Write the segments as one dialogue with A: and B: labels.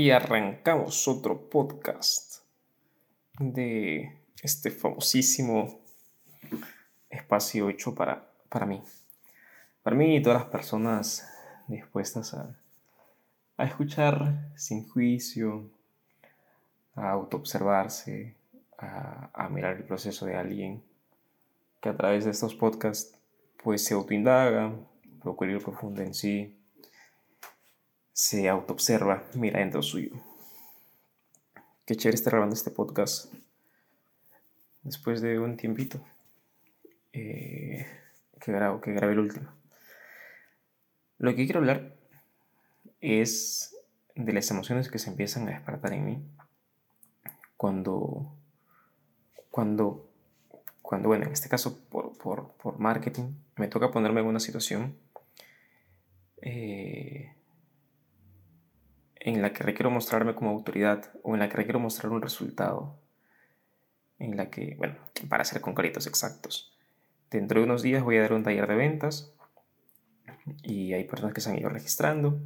A: Y arrancamos otro podcast de este famosísimo espacio hecho para, para mí. Para mí y todas las personas dispuestas a, a escuchar sin juicio, a autoobservarse, a, a mirar el proceso de alguien que a través de estos podcasts pues se autoindaga, procura ir profundo en sí, se autoobserva, mira dentro suyo. Qué chévere estar grabando este podcast después de un tiempito eh, que, grabo, que grabé el último. Lo que quiero hablar es de las emociones que se empiezan a despertar en mí cuando, cuando cuando, bueno, en este caso por, por, por marketing, me toca ponerme en una situación eh, en la que requiero mostrarme como autoridad o en la que requiero mostrar un resultado, en la que, bueno, para ser concretos, exactos, dentro de unos días voy a dar un taller de ventas y hay personas que se han ido registrando.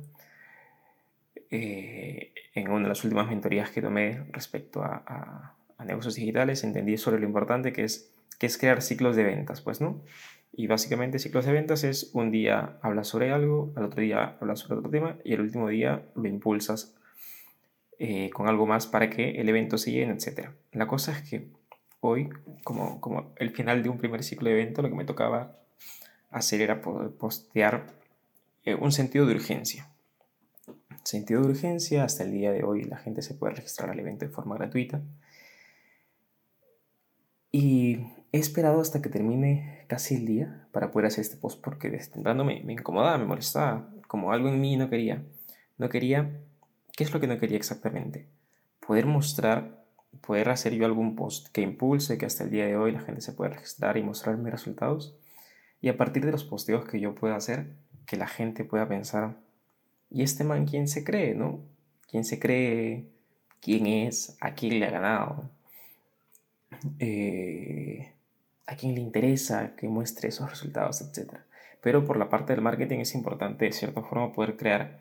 A: Eh, en una de las últimas mentorías que tomé respecto a, a negocios digitales entendí sobre lo importante que es que es crear ciclos de ventas, pues, ¿no? Y básicamente ciclos de ventas es un día hablas sobre algo, al otro día hablas sobre otro tema y el último día lo impulsas eh, con algo más para que el evento se llene, etc. La cosa es que hoy, como, como el final de un primer ciclo de evento, lo que me tocaba hacer era postear eh, un sentido de urgencia. Sentido de urgencia, hasta el día de hoy la gente se puede registrar al evento de forma gratuita. Y he esperado hasta que termine casi el día para poder hacer este post porque desde temprano me, me incomodaba, me molestaba, como algo en mí no quería. No quería, ¿qué es lo que no quería exactamente? Poder mostrar, poder hacer yo algún post que impulse, que hasta el día de hoy la gente se pueda registrar y mostrar mis resultados. Y a partir de los posteos que yo pueda hacer, que la gente pueda pensar, ¿y este man quién se cree, no? ¿Quién se cree? ¿Quién es? ¿A quién le ha ganado? Eh, a quién le interesa que muestre esos resultados, etc. Pero por la parte del marketing es importante de cierta forma poder crear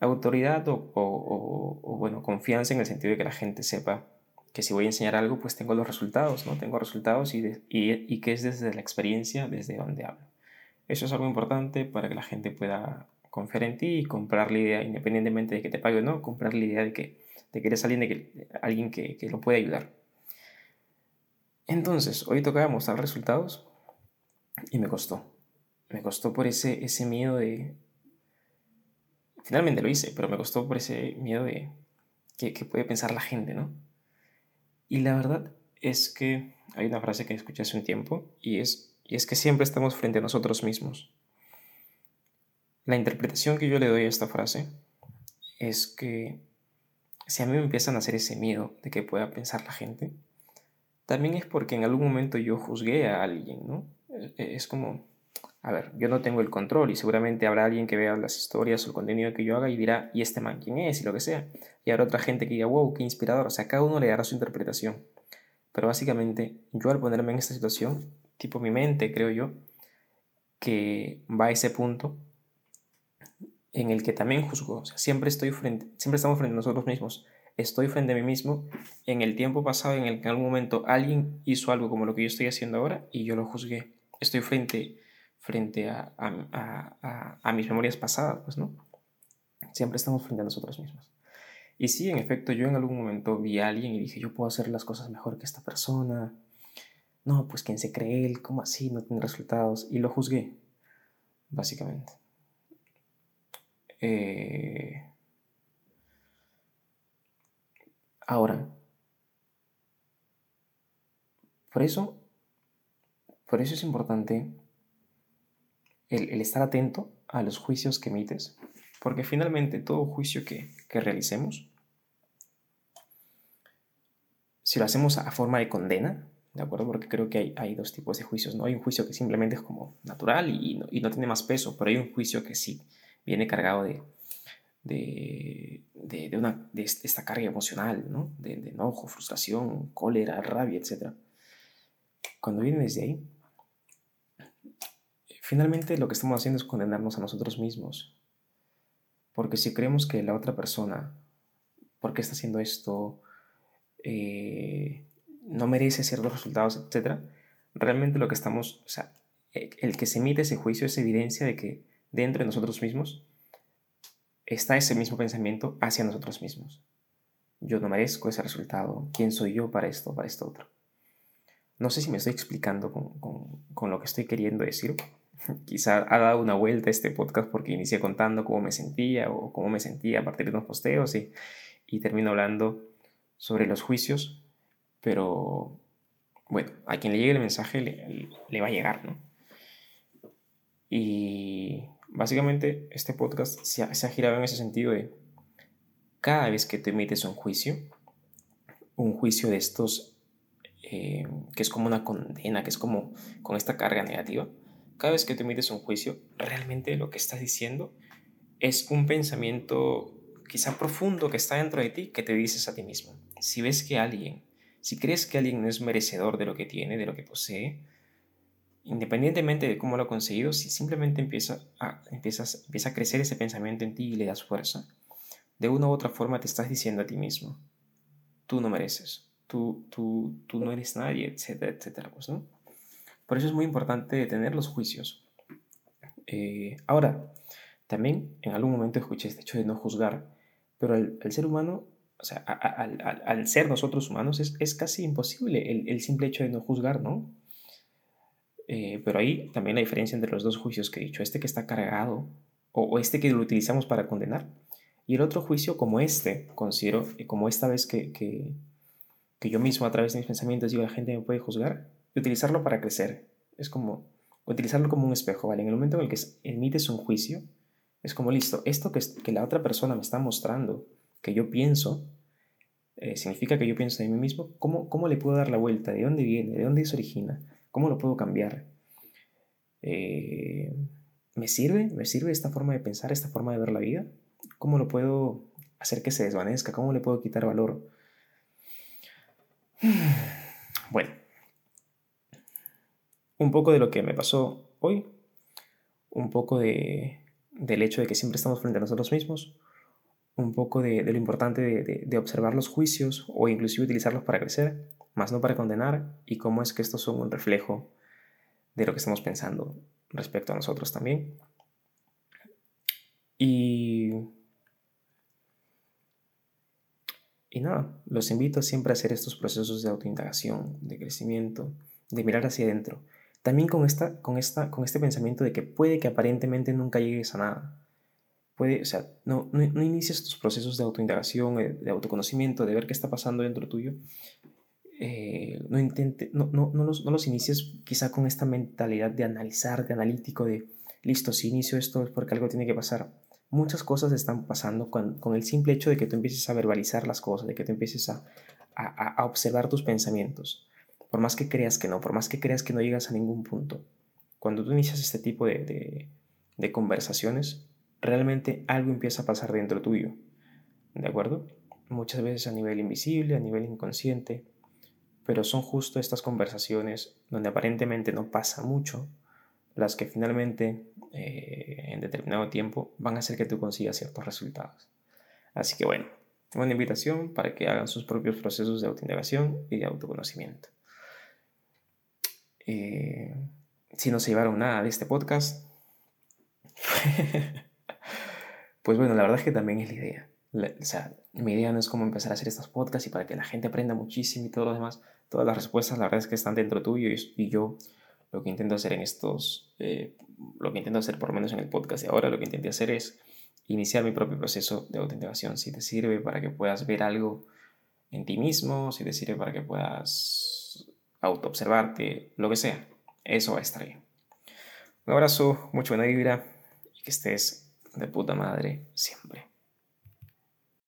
A: autoridad o, bueno, confianza en el sentido de que la gente sepa que si voy a enseñar algo, pues tengo los resultados, ¿no? Tengo resultados y, y, que es desde la experiencia, desde donde hablo. Eso es algo importante para que la gente pueda confiar en ti y comprar la idea, independientemente de que te pague o no, comprar la idea de que, de que eres alguien, de que, alguien que, que lo puede ayudar. Entonces, hoy tocaba mostrar resultados y me costó. Me costó por ese, ese miedo de... Finalmente lo hice, pero me costó por ese miedo de que, puede pensar la gente, ¿no? Y la verdad es que hay una frase que escuché hace un tiempo y es, y es que siempre estamos frente a nosotros mismos. La interpretación que yo le doy a esta frase es que si a mí me empiezan a hacer ese miedo de que pueda pensar la gente, también es porque en algún momento yo juzgué a alguien, ¿no? Es como, a ver, yo no tengo el control y seguramente habrá alguien que vea las historias o el contenido que yo haga y dirá, ¿y este man quién es? y lo que sea. Y habrá otra gente que diga, wow, qué inspirador. O sea, cada uno le dará su interpretación. Pero básicamente, yo al ponerme en esta situación, tipo mi mente, creo yo, que va a ese punto en el que también juzgo. O sea, siempre, estoy frente, siempre estamos frente a nosotros mismos estoy frente a mí mismo en el tiempo pasado en el que en algún momento alguien hizo algo como lo que yo estoy haciendo ahora y yo lo juzgué. Estoy frente, frente a, a, a, mis memorias pasadas, pues, ¿no? Siempre estamos frente a nosotros mismos. Y sí, en efecto, yo en algún momento vi a alguien y dije, yo puedo hacer las cosas mejor que esta persona. No, pues quién se cree él, ¿cómo así? No tiene resultados. Y lo juzgué, básicamente. Eh, Ahora, por eso, por eso es importante el, estar atento a los juicios que emites, porque finalmente todo juicio que, realicemos, si lo hacemos a forma de condena, ¿de acuerdo? Porque creo que hay, dos tipos de juicios, ¿no? Hay un juicio que simplemente es como natural y y no, tiene más peso, pero hay un juicio que sí viene cargado de, de, de, una, de esta carga emocional, ¿no? De, enojo, frustración, cólera, rabia, etc. Cuando viene desde ahí, finalmente lo que estamos haciendo es condenarnos a nosotros mismos. Porque si creemos que la otra persona ¿por qué está haciendo esto? Eh, no merece ciertos resultados, etc. Realmente lo que estamos, o sea, el que se emite ese juicio es evidencia de que dentro de nosotros mismos está ese mismo pensamiento hacia nosotros mismos. Yo no merezco ese resultado. ¿Quién soy yo para esto, para esto otro? No sé si me estoy explicando con, lo que estoy queriendo decir. Quizá ha dado una vuelta este podcast porque inicié contando cómo me sentía o cómo me sentía a partir de unos posteos y, y termino hablando sobre los juicios. Pero bueno, a quien le llegue el mensaje le, le va a llegar, ¿no? Y básicamente este podcast se ha, girado en ese sentido de cada vez que te emites un juicio, un juicio de estos eh, que es como una condena, que es como con esta carga negativa, cada vez que te emites un juicio, realmente lo que estás diciendo es un pensamiento quizá profundo que está dentro de ti que te dices a ti mismo. Si ves que alguien, si crees que alguien no es merecedor de lo que tiene, de lo que posee, independientemente de cómo lo ha conseguido, si simplemente empieza a, empiezas, empieza a crecer ese pensamiento en ti y le das fuerza, de una u otra forma te estás diciendo a ti mismo, tú no mereces, tú, tú, tú no eres nadie, etcétera, etcétera. Pues, ¿no? Por eso es muy importante tener los juicios. Eh, ahora, también en algún momento escuché este hecho de no juzgar, pero al, ser humano, o sea, al, ser nosotros humanos, es, es casi imposible el, el simple hecho de no juzgar, ¿no? Eh, pero ahí también la diferencia entre los dos juicios que he dicho, este que está cargado o, este que lo utilizamos para condenar y el otro juicio como este, considero, eh, como esta vez que, que, yo mismo a través de mis pensamientos digo la gente me puede juzgar, y utilizarlo para crecer. Es como utilizarlo como un espejo, ¿vale? En el momento en el que emites un juicio, es como listo, esto que, que la otra persona me está mostrando, que yo pienso, eh, significa que yo pienso de mí mismo, ¿cómo, ¿cómo le puedo dar la vuelta? ¿De dónde viene? ¿De dónde se origina? ¿Cómo lo puedo cambiar? Eh, ¿Me sirve? ¿Me sirve esta forma de pensar, esta forma de ver la vida? ¿Cómo lo puedo hacer que se desvanezca? ¿Cómo le puedo quitar valor? Bueno, un poco de lo que me pasó hoy, un poco de, del hecho de que siempre estamos frente a nosotros mismos, un poco de, lo importante de, de, observar los juicios o inclusive utilizarlos para crecer, más no para condenar, y cómo es que estos son un reflejo de lo que estamos pensando respecto a nosotros también. Y, y nada, los invito siempre a hacer estos procesos de autoindagación, de crecimiento, de mirar hacia adentro. También con, esta, con, esta, con este pensamiento de que puede que aparentemente nunca llegues a nada. Puede, o sea, no, no, no inicies tus procesos de autoindagación, eh, de autoconocimiento, de ver qué está pasando dentro tuyo eh, no, intente, no, no, no, los, no los inicies quizá con esta mentalidad de analizar, de analítico, de listo, si inicio esto es porque algo tiene que pasar. Muchas cosas están pasando con, con el simple hecho de que tú empieces a verbalizar las cosas, de que tú empieces a, a, a, observar tus pensamientos. Por más que creas que no, por más que creas que no llegas a ningún punto. Cuando tú inicias este tipo de, de conversaciones, realmente algo empieza a pasar dentro tuyo. ¿De acuerdo? Muchas veces a nivel invisible, a nivel inconsciente, pero son justo estas conversaciones donde aparentemente no pasa mucho las que finalmente eh, en determinado tiempo van a hacer que tú consigas ciertos resultados. Así que bueno, una invitación para que hagan sus propios procesos de autoindagación y de autoconocimiento. Eh, si no se llevaron nada de este podcast, pues bueno, la verdad es que también es la idea. o sea, mi idea no es cómo empezar a hacer estos podcasts y para que la gente aprenda muchísimo y todo lo demás todas las respuestas, la verdad es que están dentro tuyo y, yo lo que intento hacer en estos, eh, lo que intento hacer por lo menos en el podcast y ahora lo que intenté hacer es iniciar mi propio proceso de autenticación. Si te sirve para que puedas ver algo en ti mismo, si te sirve para que puedas autoobservarte, lo que sea, eso va a estar bien. Un abrazo, mucho buena vibra y que estés de puta madre siempre.